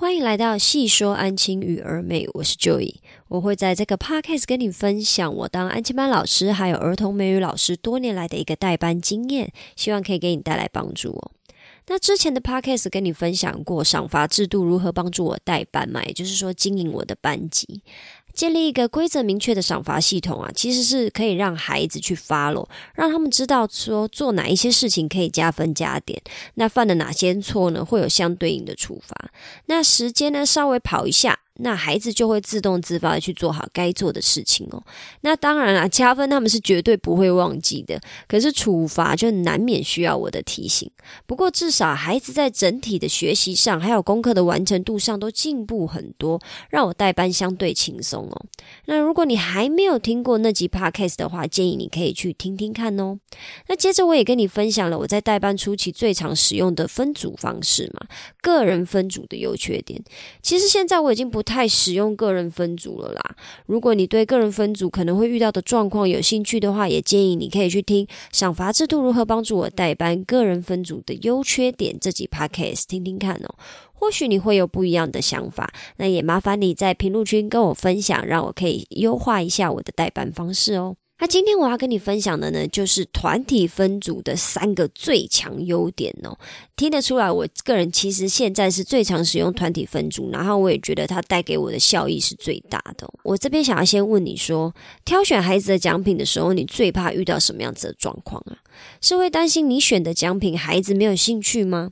欢迎来到细说安亲与儿美，我是 Joy，我会在这个 podcast 跟你分享我当安亲班老师还有儿童美语老师多年来的一个代班经验，希望可以给你带来帮助哦。那之前的 podcast 跟你分享过赏罚制度如何帮助我代班嘛，也就是说经营我的班级。建立一个规则明确的赏罚系统啊，其实是可以让孩子去 follow，让他们知道说做哪一些事情可以加分加点，那犯了哪些错呢，会有相对应的处罚。那时间呢，稍微跑一下。那孩子就会自动自发的去做好该做的事情哦。那当然啦，加分他们是绝对不会忘记的，可是处罚就难免需要我的提醒。不过至少孩子在整体的学习上，还有功课的完成度上都进步很多，让我代班相对轻松哦。那如果你还没有听过那集 podcast 的话，建议你可以去听听看哦。那接着我也跟你分享了我在代班初期最常使用的分组方式嘛，个人分组的优缺点。其实现在我已经不。太使用个人分组了啦！如果你对个人分组可能会遇到的状况有兴趣的话，也建议你可以去听赏罚制度如何帮助我代班个人分组的优缺点这集 podcast 听听看哦，或许你会有不一样的想法。那也麻烦你在评论区跟我分享，让我可以优化一下我的代班方式哦。那今天我要跟你分享的呢，就是团体分组的三个最强优点哦。听得出来，我个人其实现在是最常使用团体分组，然后我也觉得它带给我的效益是最大的。我这边想要先问你说，挑选孩子的奖品的时候，你最怕遇到什么样子的状况啊？是会担心你选的奖品孩子没有兴趣吗？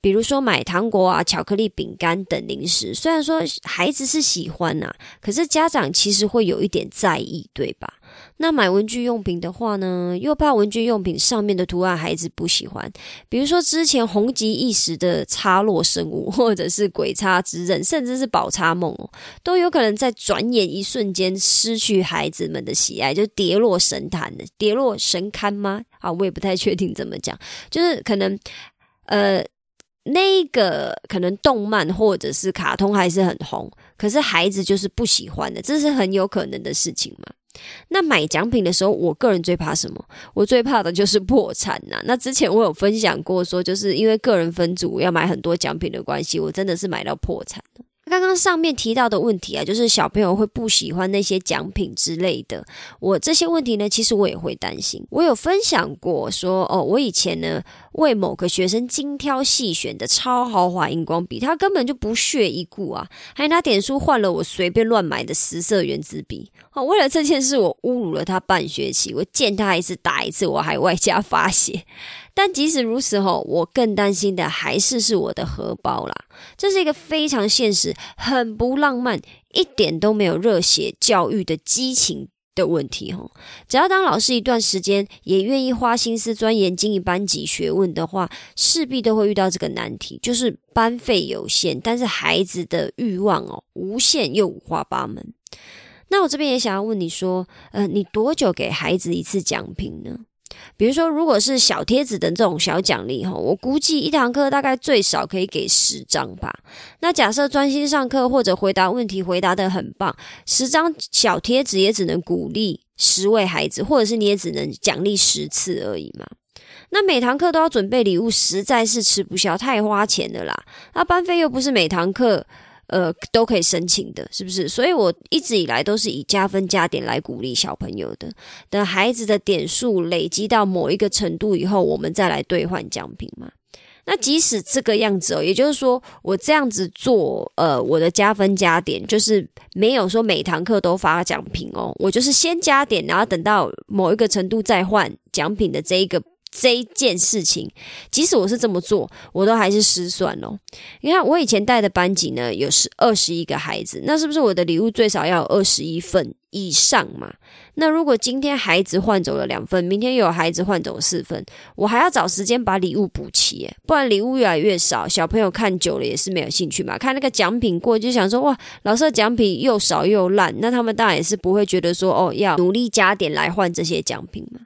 比如说买糖果啊、巧克力、饼干等零食，虽然说孩子是喜欢呐，可是家长其实会有一点在意，对吧？那买文具用品的话呢，又怕文具用品上面的图案孩子不喜欢。比如说之前红极一时的插落生物，或者是鬼叉之刃，甚至是宝叉梦哦，都有可能在转眼一瞬间失去孩子们的喜爱，就跌落神坛的，跌落神龛吗？啊，我也不太确定怎么讲，就是可能呃。那个可能动漫或者是卡通还是很红，可是孩子就是不喜欢的，这是很有可能的事情嘛。那买奖品的时候，我个人最怕什么？我最怕的就是破产呐。那之前我有分享过，说就是因为个人分组要买很多奖品的关系，我真的是买到破产。刚刚上面提到的问题啊，就是小朋友会不喜欢那些奖品之类的。我这些问题呢，其实我也会担心。我有分享过说，哦，我以前呢为某个学生精挑细选的超豪华荧光笔，他根本就不屑一顾啊，还拿点数换了我随便乱买的十色圆珠笔。哦，为了这件事，我侮辱了他半学期，我见他一次打一次，我还外加发泄。但即使如此，吼，我更担心的还是是我的荷包啦。这是一个非常现实、很不浪漫、一点都没有热血教育的激情的问题，吼。只要当老师一段时间，也愿意花心思钻研经营班级学问的话，势必都会遇到这个难题，就是班费有限，但是孩子的欲望哦，无限又五花八门。那我这边也想要问你说，呃，你多久给孩子一次奖品呢？比如说，如果是小贴纸的这种小奖励哈，我估计一堂课大概最少可以给十张吧。那假设专心上课或者回答问题回答的很棒，十张小贴纸也只能鼓励十位孩子，或者是你也只能奖励十次而已嘛。那每堂课都要准备礼物，实在是吃不消，太花钱的啦。那班费又不是每堂课。呃，都可以申请的，是不是？所以我一直以来都是以加分加点来鼓励小朋友的。等孩子的点数累积到某一个程度以后，我们再来兑换奖品嘛。那即使这个样子哦，也就是说，我这样子做，呃，我的加分加点就是没有说每堂课都发奖品哦，我就是先加点，然后等到某一个程度再换奖品的这一个。这一件事情，即使我是这么做，我都还是失算咯。你看，我以前带的班级呢，有十二十一个孩子，那是不是我的礼物最少要有二十一份以上嘛？那如果今天孩子换走了两份，明天又有孩子换走四份，我还要找时间把礼物补齐，不然礼物越来越少，小朋友看久了也是没有兴趣嘛。看那个奖品过就想说，哇，老师的奖品又少又烂，那他们当然也是不会觉得说，哦，要努力加点来换这些奖品嘛。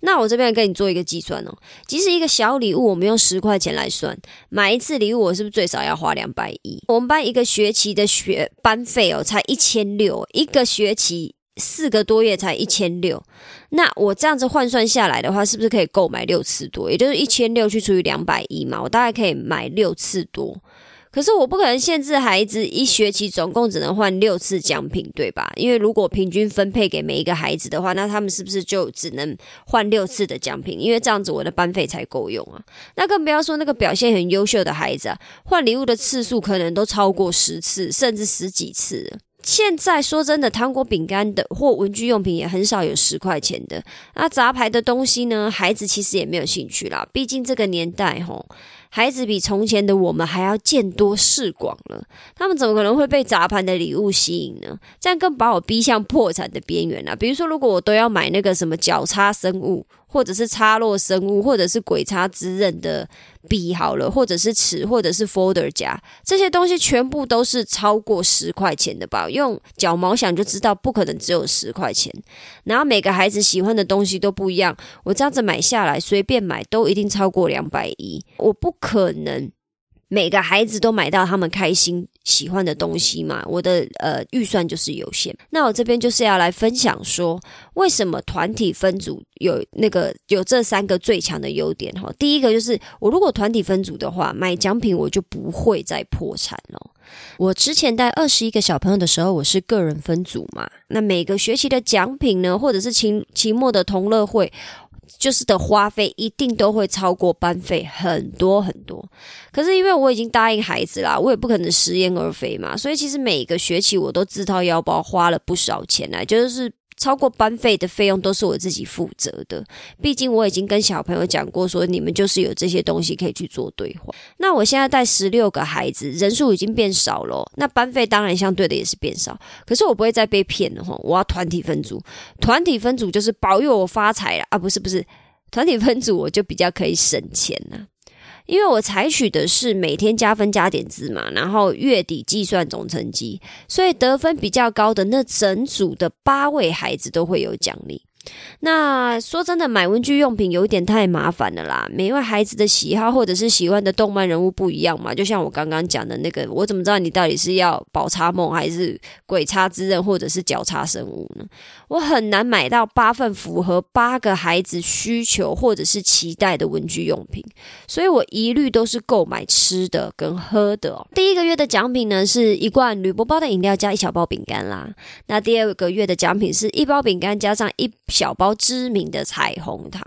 那我这边跟你做一个计算哦，即使一个小礼物，我们用十块钱来算，买一次礼物，我是不是最少要花两百一？我们班一个学期的学班费哦，才一千六，一个学期四个多月才一千六，那我这样子换算下来的话，是不是可以购买六次多？也就是一千六去除以两百一嘛，我大概可以买六次多。可是我不可能限制孩子一学期总共只能换六次奖品，对吧？因为如果平均分配给每一个孩子的话，那他们是不是就只能换六次的奖品？因为这样子我的班费才够用啊。那更不要说那个表现很优秀的孩子啊，换礼物的次数可能都超过十次，甚至十几次。现在说真的，糖果、饼干的或文具用品也很少有十块钱的。那杂牌的东西呢？孩子其实也没有兴趣啦。毕竟这个年代，吼，孩子比从前的我们还要见多识广了。他们怎么可能会被杂牌的礼物吸引呢？这样更把我逼向破产的边缘了。比如说，如果我都要买那个什么交叉生物。或者是插落生物，或者是鬼插之刃的笔好了，或者是尺，或者是 folder 夹，这些东西全部都是超过十块钱的吧？用脚毛想就知道，不可能只有十块钱。然后每个孩子喜欢的东西都不一样，我这样子买下来，随便买都一定超过两百一，我不可能。每个孩子都买到他们开心喜欢的东西嘛？我的呃预算就是有限。那我这边就是要来分享说，为什么团体分组有那个有这三个最强的优点哈？第一个就是我如果团体分组的话，买奖品我就不会再破产了。我之前带二十一个小朋友的时候，我是个人分组嘛。那每个学期的奖品呢，或者是期期末的同乐会。就是的花费一定都会超过班费很多很多，可是因为我已经答应孩子啦，我也不可能食言而肥嘛，所以其实每个学期我都自掏腰包花了不少钱来，就是。超过班费的费用都是我自己负责的，毕竟我已经跟小朋友讲过，说你们就是有这些东西可以去做兑换。那我现在带十六个孩子，人数已经变少了，那班费当然相对的也是变少。可是我不会再被骗了哈，我要团体分组，团体分组就是保佑我发财了啊！不是不是，团体分组我就比较可以省钱了。因为我采取的是每天加分加点制嘛，然后月底计算总成绩，所以得分比较高的那整组的八位孩子都会有奖励。那说真的，买文具用品有一点太麻烦了啦。每位孩子的喜好或者是喜欢的动漫人物不一样嘛，就像我刚刚讲的那个，我怎么知道你到底是要宝叉梦还是鬼叉之刃或者是脚叉生物呢？我很难买到八份符合八个孩子需求或者是期待的文具用品，所以我一律都是购买吃的跟喝的。第一个月的奖品呢是一罐铝箔包的饮料加一小包饼干啦。那第二个月的奖品是一包饼干加上一。小包知名的彩虹糖，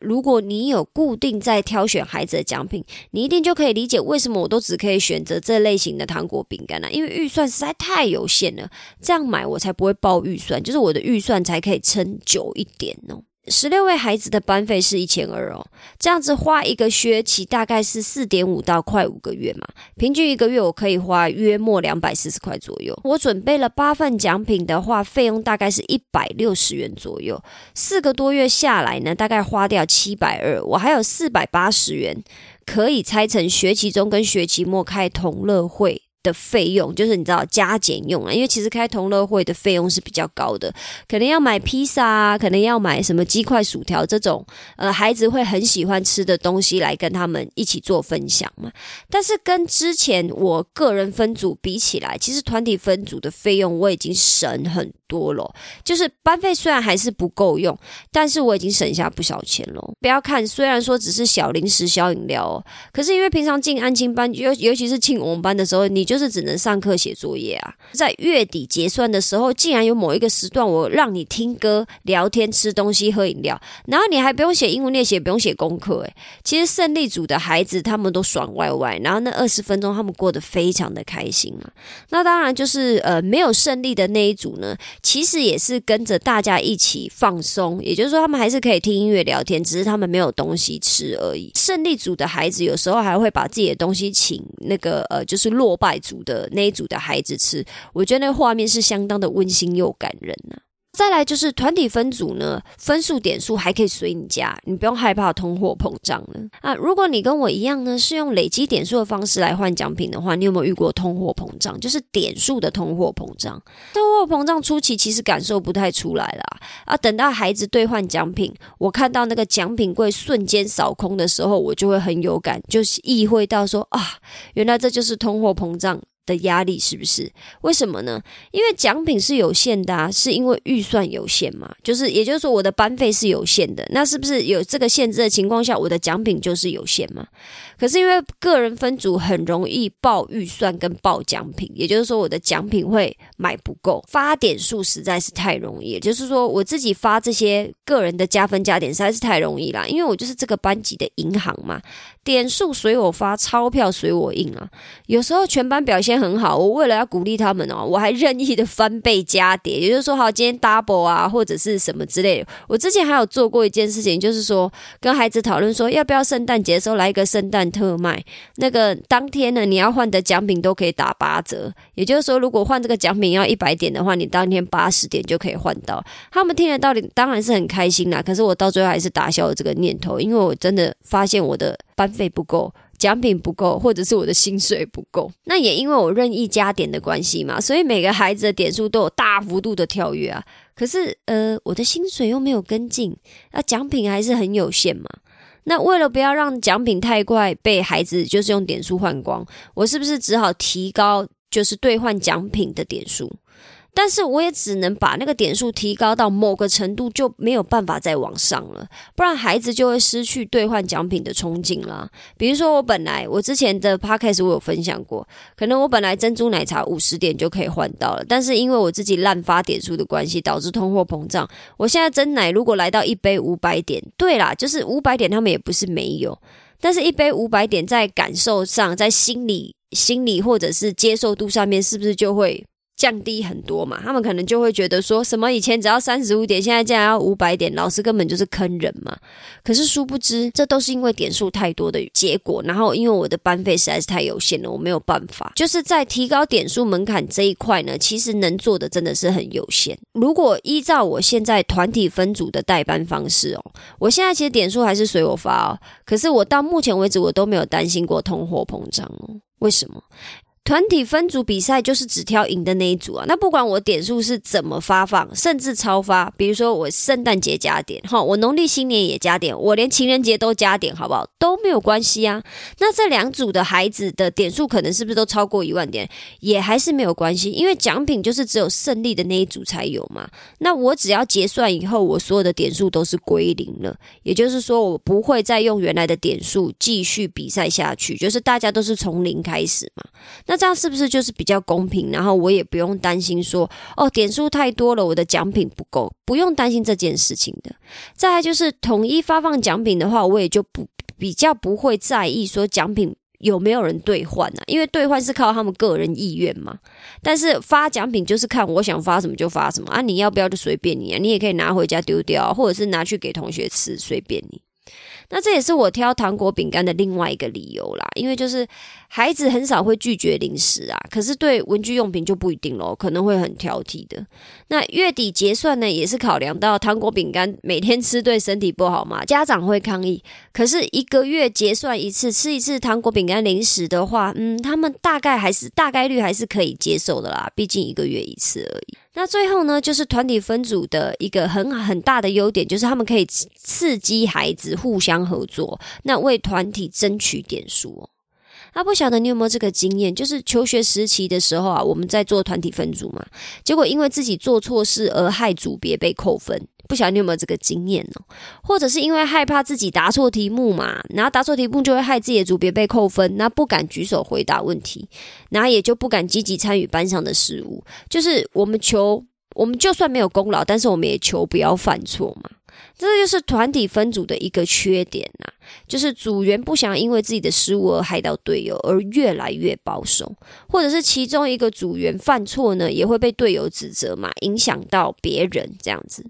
如果你有固定在挑选孩子的奖品，你一定就可以理解为什么我都只可以选择这类型的糖果饼干了，因为预算实在太有限了，这样买我才不会爆预算，就是我的预算才可以撑久一点哦。十六位孩子的班费是一千二哦，这样子花一个学期大概是四点五到快五个月嘛，平均一个月我可以花约莫两百四十块左右。我准备了八份奖品的话，费用大概是一百六十元左右，四个多月下来呢，大概花掉七百二，我还有四百八十元可以拆成学期中跟学期末开同乐会。的费用就是你知道加减用啊，因为其实开同乐会的费用是比较高的，可能要买披萨啊，可能要买什么鸡块、薯条这种，呃，孩子会很喜欢吃的东西来跟他们一起做分享嘛。但是跟之前我个人分组比起来，其实团体分组的费用我已经省很多了。就是班费虽然还是不够用，但是我已经省下不少钱了。不要看，虽然说只是小零食、小饮料哦，可是因为平常进安亲班，尤尤其是进我们班的时候，你就是只能上课写作业啊，在月底结算的时候，竟然有某一个时段，我让你听歌、聊天、吃东西、喝饮料，然后你还不用写英文练习，也不用写功课。诶，其实胜利组的孩子他们都爽歪歪，然后那二十分钟他们过得非常的开心嘛。那当然就是呃没有胜利的那一组呢，其实也是跟着大家一起放松，也就是说他们还是可以听音乐、聊天，只是他们没有东西吃而已。胜利组的孩子有时候还会把自己的东西请那个呃，就是落败。组的那一组的孩子吃，我觉得那个画面是相当的温馨又感人呢。再来就是团体分组呢，分数点数还可以随你加，你不用害怕通货膨胀了啊！如果你跟我一样呢，是用累积点数的方式来换奖品的话，你有没有遇过通货膨胀？就是点数的通货膨胀。通货膨胀初期其实感受不太出来了啊，等到孩子兑换奖品，我看到那个奖品柜瞬间扫空的时候，我就会很有感，就是意会到说啊，原来这就是通货膨胀。的压力是不是？为什么呢？因为奖品是有限的啊，是因为预算有限嘛。就是也就是说，我的班费是有限的，那是不是有这个限制的情况下，我的奖品就是有限嘛？可是因为个人分组很容易报预算跟报奖品，也就是说，我的奖品会买不够，发点数实在是太容易。也就是说，我自己发这些个人的加分加点实在是太容易啦，因为我就是这个班级的银行嘛。点数随我发，钞票随我印啊！有时候全班表现很好，我为了要鼓励他们哦，我还任意的翻倍加点，也就是说，好，今天 double 啊，或者是什么之类的。我之前还有做过一件事情，就是说跟孩子讨论说，要不要圣诞节的时候来一个圣诞特卖？那个当天呢，你要换的奖品都可以打八折，也就是说，如果换这个奖品要一百点的话，你当天八十点就可以换到。他们听得到底当然是很开心啦，可是我到最后还是打消了这个念头，因为我真的发现我的。班费不够，奖品不够，或者是我的薪水不够，那也因为我任意加点的关系嘛，所以每个孩子的点数都有大幅度的跳跃啊。可是，呃，我的薪水又没有跟进，那奖品还是很有限嘛。那为了不要让奖品太快被孩子就是用点数换光，我是不是只好提高就是兑换奖品的点数？但是我也只能把那个点数提高到某个程度，就没有办法再往上了，不然孩子就会失去兑换奖品的憧憬了。比如说，我本来我之前的 podcast 我有分享过，可能我本来珍珠奶茶五十点就可以换到了，但是因为我自己滥发点数的关系，导致通货膨胀。我现在真奶如果来到一杯五百点，对啦，就是五百点，他们也不是没有，但是一杯五百点在感受上，在心理、心理或者是接受度上面，是不是就会？降低很多嘛，他们可能就会觉得说什么以前只要三十五点，现在竟然要五百点，老师根本就是坑人嘛。可是殊不知，这都是因为点数太多的结果。然后因为我的班费实在是太有限了，我没有办法。就是在提高点数门槛这一块呢，其实能做的真的是很有限。如果依照我现在团体分组的代班方式哦，我现在其实点数还是随我发哦。可是我到目前为止，我都没有担心过通货膨胀哦。为什么？团体分组比赛就是只挑赢的那一组啊，那不管我点数是怎么发放，甚至超发，比如说我圣诞节加点，哈，我农历新年也加点，我连情人节都加点，好不好？都没有关系啊。那这两组的孩子的点数可能是不是都超过一万点，也还是没有关系，因为奖品就是只有胜利的那一组才有嘛。那我只要结算以后，我所有的点数都是归零了，也就是说我不会再用原来的点数继续比赛下去，就是大家都是从零开始嘛。那这样是不是就是比较公平？然后我也不用担心说哦点数太多了，我的奖品不够，不用担心这件事情的。再来就是统一发放奖品的话，我也就不比较不会在意说奖品有没有人兑换啊，因为兑换是靠他们个人意愿嘛。但是发奖品就是看我想发什么就发什么啊，你要不要就随便你啊，你也可以拿回家丢掉，或者是拿去给同学吃，随便你。那这也是我挑糖果饼干的另外一个理由啦，因为就是孩子很少会拒绝零食啊，可是对文具用品就不一定咯，可能会很挑剔的。那月底结算呢，也是考量到糖果饼干每天吃对身体不好嘛，家长会抗议。可是一个月结算一次，吃一次糖果饼干零食的话，嗯，他们大概还是大概率还是可以接受的啦，毕竟一个月一次而已。那最后呢，就是团体分组的一个很很大的优点，就是他们可以刺激孩子互相合作，那为团体争取点数哦。他不晓得你有没有这个经验？就是求学时期的时候啊，我们在做团体分组嘛，结果因为自己做错事而害组别被扣分。不晓得你有没有这个经验呢？或者是因为害怕自己答错题目嘛，然后答错题目就会害自己的组别被扣分，那不敢举手回答问题，然后也就不敢积极参与班上的事务。就是我们求，我们就算没有功劳，但是我们也求不要犯错嘛。这就是团体分组的一个缺点呐，就是组员不想因为自己的失误而害到队友，而越来越保守，或者是其中一个组员犯错呢，也会被队友指责嘛，影响到别人这样子。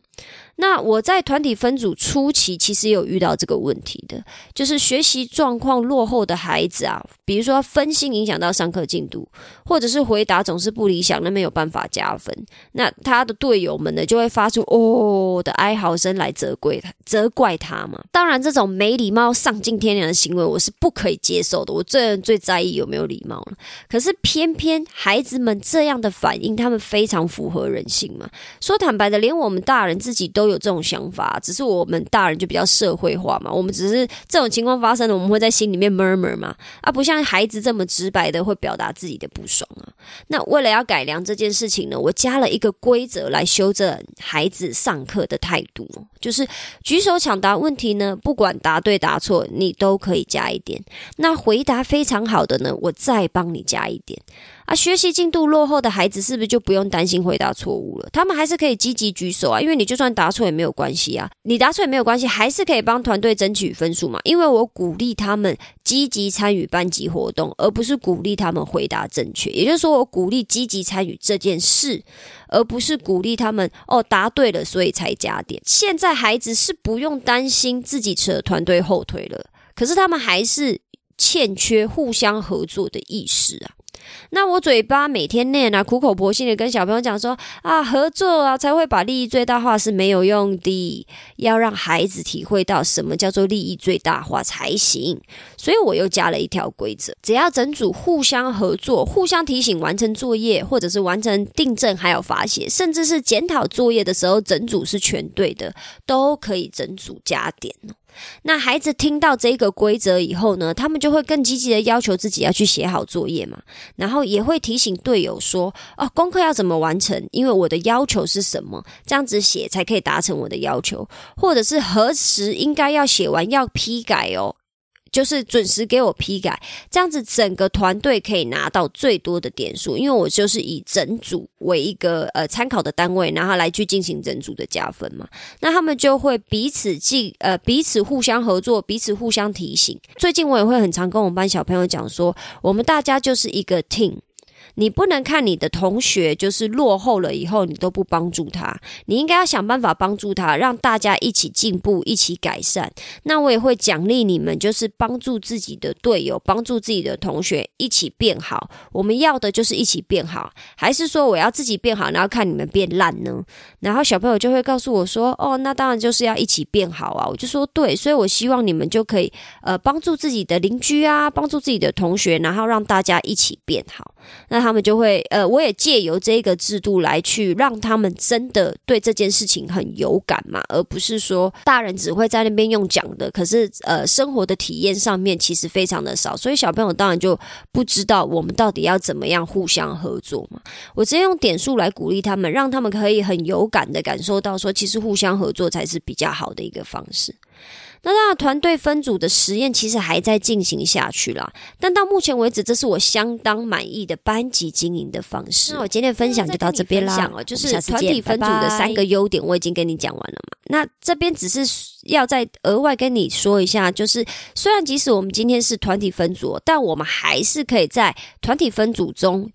那我在团体分组初期，其实有遇到这个问题的，就是学习状况落后的孩子啊，比如说分心影响到上课进度，或者是回答总是不理想，那没有办法加分。那他的队友们呢，就会发出哦的哀嚎声来责怪他，责怪他嘛。当然，这种没礼貌。貌、丧尽天良的行为，我是不可以接受的。我这人最在意有没有礼貌了。可是偏偏孩子们这样的反应，他们非常符合人性嘛。说坦白的，连我们大人自己都有这种想法，只是我们大人就比较社会化嘛。我们只是这种情况发生了，我们会在心里面 murmur 嘛，啊，不像孩子这么直白的会表达自己的不爽啊。那为了要改良这件事情呢，我加了一个规则来修正孩子上课的态度，就是举手抢答问题呢，不管答对答答错，你都可以加一点。那回答非常好的呢，我再帮你加一点。啊，学习进度落后的孩子是不是就不用担心回答错误了？他们还是可以积极举手啊，因为你就算答错也没有关系啊，你答错也没有关系，还是可以帮团队争取分数嘛。因为我鼓励他们积极参与班级活动，而不是鼓励他们回答正确。也就是说，我鼓励积极参与这件事，而不是鼓励他们哦答对了所以才加点。现在孩子是不用担心自己扯团队后腿了，可是他们还是欠缺互相合作的意识啊。那我嘴巴每天念啊，苦口婆心的跟小朋友讲说啊，合作啊才会把利益最大化是没有用的，要让孩子体会到什么叫做利益最大化才行。所以我又加了一条规则，只要整组互相合作、互相提醒完成作业，或者是完成订正还有罚写，甚至是检讨作业的时候，整组是全对的，都可以整组加点那孩子听到这个规则以后呢，他们就会更积极的要求自己要去写好作业嘛，然后也会提醒队友说：“哦，功课要怎么完成？因为我的要求是什么，这样子写才可以达成我的要求，或者是何时应该要写完要批改哦。”就是准时给我批改，这样子整个团队可以拿到最多的点数，因为我就是以整组为一个呃参考的单位，然后来去进行整组的加分嘛。那他们就会彼此记呃彼此互相合作，彼此互相提醒。最近我也会很常跟我们班小朋友讲说，我们大家就是一个 team。你不能看你的同学就是落后了以后，你都不帮助他。你应该要想办法帮助他，让大家一起进步，一起改善。那我也会奖励你们，就是帮助自己的队友，帮助自己的同学一起变好。我们要的就是一起变好，还是说我要自己变好，然后看你们变烂呢？然后小朋友就会告诉我说：“哦，那当然就是要一起变好啊！”我就说：“对，所以我希望你们就可以呃帮助自己的邻居啊，帮助自己的同学，然后让大家一起变好。”那他们就会，呃，我也借由这个制度来去让他们真的对这件事情很有感嘛，而不是说大人只会在那边用讲的，可是呃，生活的体验上面其实非常的少，所以小朋友当然就不知道我们到底要怎么样互相合作嘛。我直接用点数来鼓励他们，让他们可以很有感的感受到说，其实互相合作才是比较好的一个方式。那当然，团队分组的实验其实还在进行下去啦。但到目前为止，这是我相当满意的班级经营的方式。那我今天的分享就到这边啦。就是团体分组的三个优点，我已经跟你讲完了嘛。那这边只是要再额外跟你说一下，就是虽然即使我们今天是团体分组，但我们还是可以在团体分组中。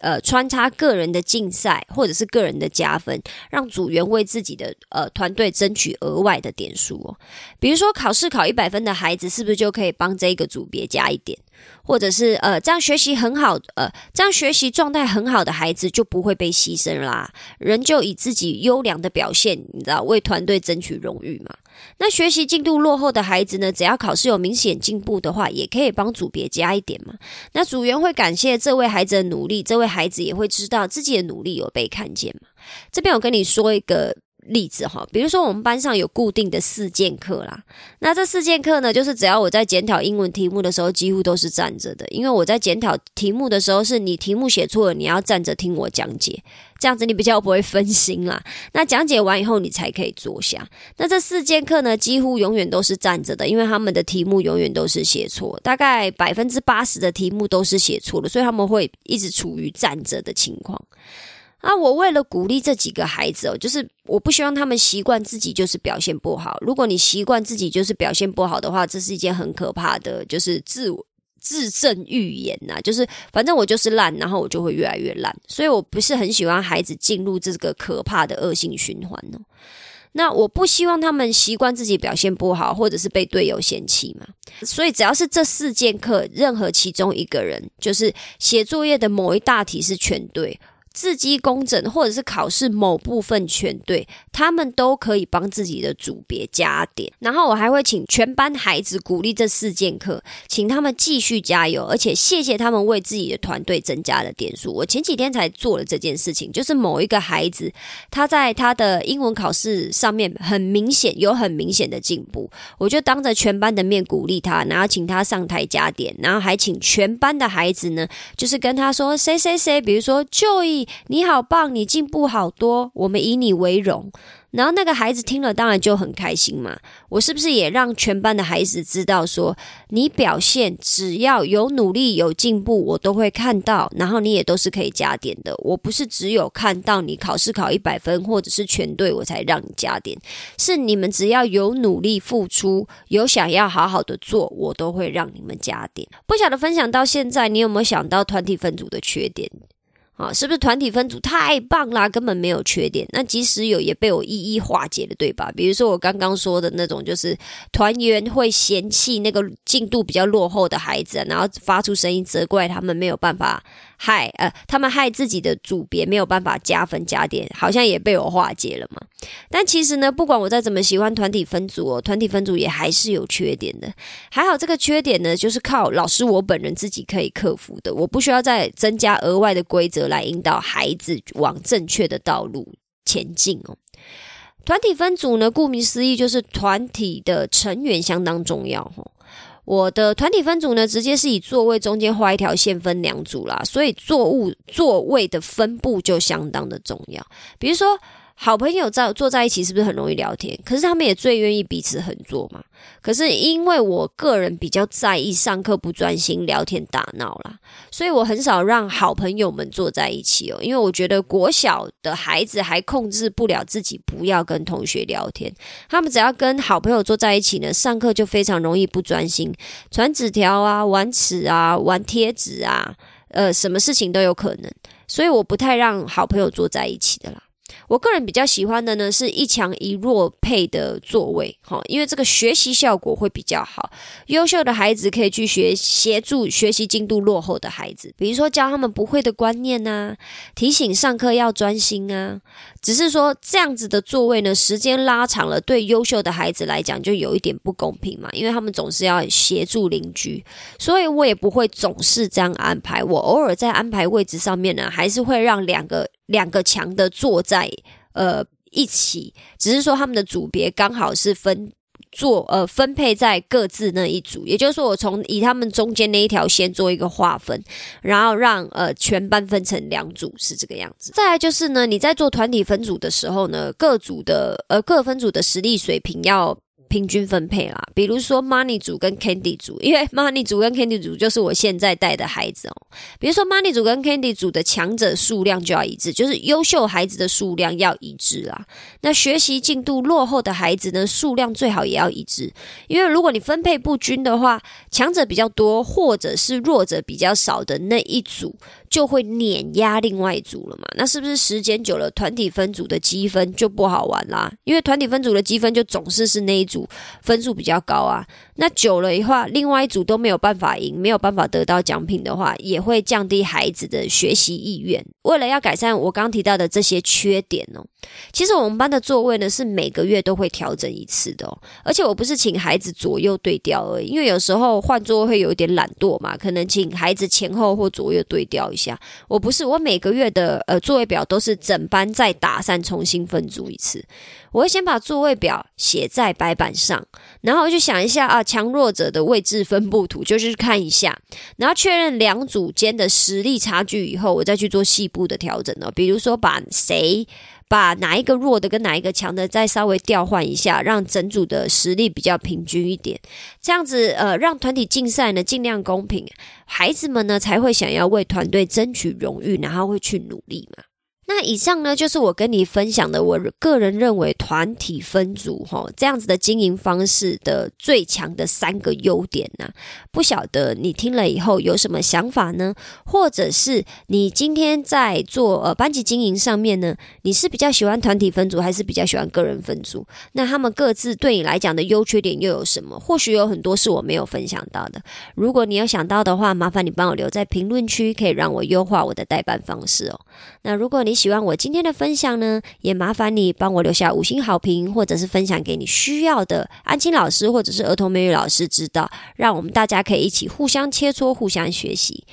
呃，穿插个人的竞赛或者是个人的加分，让组员为自己的呃团队争取额外的点数哦。比如说考试考一百分的孩子，是不是就可以帮这个组别加一点？或者是呃，这样学习很好，呃，这样学习状态很好的孩子就不会被牺牲啦，人就以自己优良的表现，你知道，为团队争取荣誉嘛。那学习进度落后的孩子呢，只要考试有明显进步的话，也可以帮组别加一点嘛。那组员会感谢这位孩子的努力，这位孩子也会知道自己的努力有被看见嘛。这边我跟你说一个。例子哈，比如说我们班上有固定的四件课啦，那这四件课呢，就是只要我在检讨英文题目的时候，几乎都是站着的，因为我在检讨题目的时候，是你题目写错了，你要站着听我讲解，这样子你比较不会分心啦。那讲解完以后，你才可以坐下。那这四节课呢，几乎永远都是站着的，因为他们的题目永远都是写错，大概百分之八十的题目都是写错了，所以他们会一直处于站着的情况。啊，我为了鼓励这几个孩子哦，就是我不希望他们习惯自己就是表现不好。如果你习惯自己就是表现不好的话，这是一件很可怕的，就是自我自证预言呐。就是反正我就是烂，然后我就会越来越烂。所以我不是很喜欢孩子进入这个可怕的恶性循环哦。那我不希望他们习惯自己表现不好，或者是被队友嫌弃嘛。所以只要是这四件课，任何其中一个人就是写作业的某一大题是全对。字迹工整，或者是考试某部分全对，他们都可以帮自己的组别加点。然后我还会请全班孩子鼓励这四件课，请他们继续加油，而且谢谢他们为自己的团队增加了点数。我前几天才做了这件事情，就是某一个孩子他在他的英文考试上面很明显有很明显的进步，我就当着全班的面鼓励他，然后请他上台加点，然后还请全班的孩子呢，就是跟他说谁谁谁，比如说就一你好棒，你进步好多，我们以你为荣。然后那个孩子听了，当然就很开心嘛。我是不是也让全班的孩子知道，说你表现只要有努力有进步，我都会看到，然后你也都是可以加点的。我不是只有看到你考试考一百分或者是全对，我才让你加点。是你们只要有努力付出，有想要好好的做，我都会让你们加点。不晓得分享到现在，你有没有想到团体分组的缺点？啊，是不是团体分组太棒啦？根本没有缺点。那即使有，也被我一一化解了，对吧？比如说我刚刚说的那种，就是团员会嫌弃那个进度比较落后的孩子，然后发出声音责怪他们没有办法。害呃，他们害自己的组别没有办法加分加点，好像也被我化解了嘛。但其实呢，不管我再怎么喜欢团体分组哦，团体分组也还是有缺点的。还好这个缺点呢，就是靠老师我本人自己可以克服的，我不需要再增加额外的规则来引导孩子往正确的道路前进哦。团体分组呢，顾名思义就是团体的成员相当重要哦。我的团体分组呢，直接是以座位中间画一条线分两组啦，所以座物座位的分布就相当的重要。比如说。好朋友在坐在一起是不是很容易聊天？可是他们也最愿意彼此合作嘛。可是因为我个人比较在意上课不专心、聊天打闹啦，所以我很少让好朋友们坐在一起哦。因为我觉得国小的孩子还控制不了自己，不要跟同学聊天。他们只要跟好朋友坐在一起呢，上课就非常容易不专心，传纸条啊、玩尺啊、玩贴纸啊，呃，什么事情都有可能。所以我不太让好朋友坐在一起的啦。我个人比较喜欢的呢，是一强一弱配的座位，哈，因为这个学习效果会比较好。优秀的孩子可以去学协助学习进度落后的孩子，比如说教他们不会的观念呐，提醒上课要专心啊。只是说这样子的座位呢，时间拉长了，对优秀的孩子来讲就有一点不公平嘛，因为他们总是要协助邻居，所以我也不会总是这样安排。我偶尔在安排位置上面呢，还是会让两个。两个强的坐在呃一起，只是说他们的组别刚好是分坐呃分配在各自那一组，也就是说我从以他们中间那一条线做一个划分，然后让呃全班分成两组是这个样子。再来就是呢，你在做团体分组的时候呢，各组的呃各分组的实力水平要。平均分配啦，比如说 Money 组跟 Candy 组，因为 Money 组跟 Candy 组就是我现在带的孩子哦。比如说 Money 组跟 Candy 组的强者数量就要一致，就是优秀孩子的数量要一致啦。那学习进度落后的孩子呢，数量最好也要一致，因为如果你分配不均的话，强者比较多或者是弱者比较少的那一组。就会碾压另外一组了嘛？那是不是时间久了，团体分组的积分就不好玩啦？因为团体分组的积分就总是是那一组分数比较高啊。那久了的话，另外一组都没有办法赢，没有办法得到奖品的话，也会降低孩子的学习意愿。为了要改善我刚提到的这些缺点哦，其实我们班的座位呢是每个月都会调整一次的哦。而且我不是请孩子左右对调而已，因为有时候换座位会有一点懒惰嘛，可能请孩子前后或左右对调一下。我不是，我每个月的呃座位表都是整班再打散重新分组一次。我会先把座位表写在白板上，然后我就想一下啊，强弱者的位置分布图，就是看一下，然后确认两组间的实力差距以后，我再去做细部的调整哦。比如说把谁把哪一个弱的跟哪一个强的再稍微调换一下，让整组的实力比较平均一点，这样子呃，让团体竞赛呢尽量公平，孩子们呢才会想要为团队争取荣誉，然后会去努力嘛。那以上呢，就是我跟你分享的，我个人认为团体分组哈这样子的经营方式的最强的三个优点呢。不晓得你听了以后有什么想法呢？或者是你今天在做呃班级经营上面呢，你是比较喜欢团体分组，还是比较喜欢个人分组？那他们各自对你来讲的优缺点又有什么？或许有很多是我没有分享到的。如果你有想到的话，麻烦你帮我留在评论区，可以让我优化我的代办方式哦。那如果你希望我今天的分享呢，也麻烦你帮我留下五星好评，或者是分享给你需要的安青老师或者是儿童美语老师知道，让我们大家可以一起互相切磋、互相学习。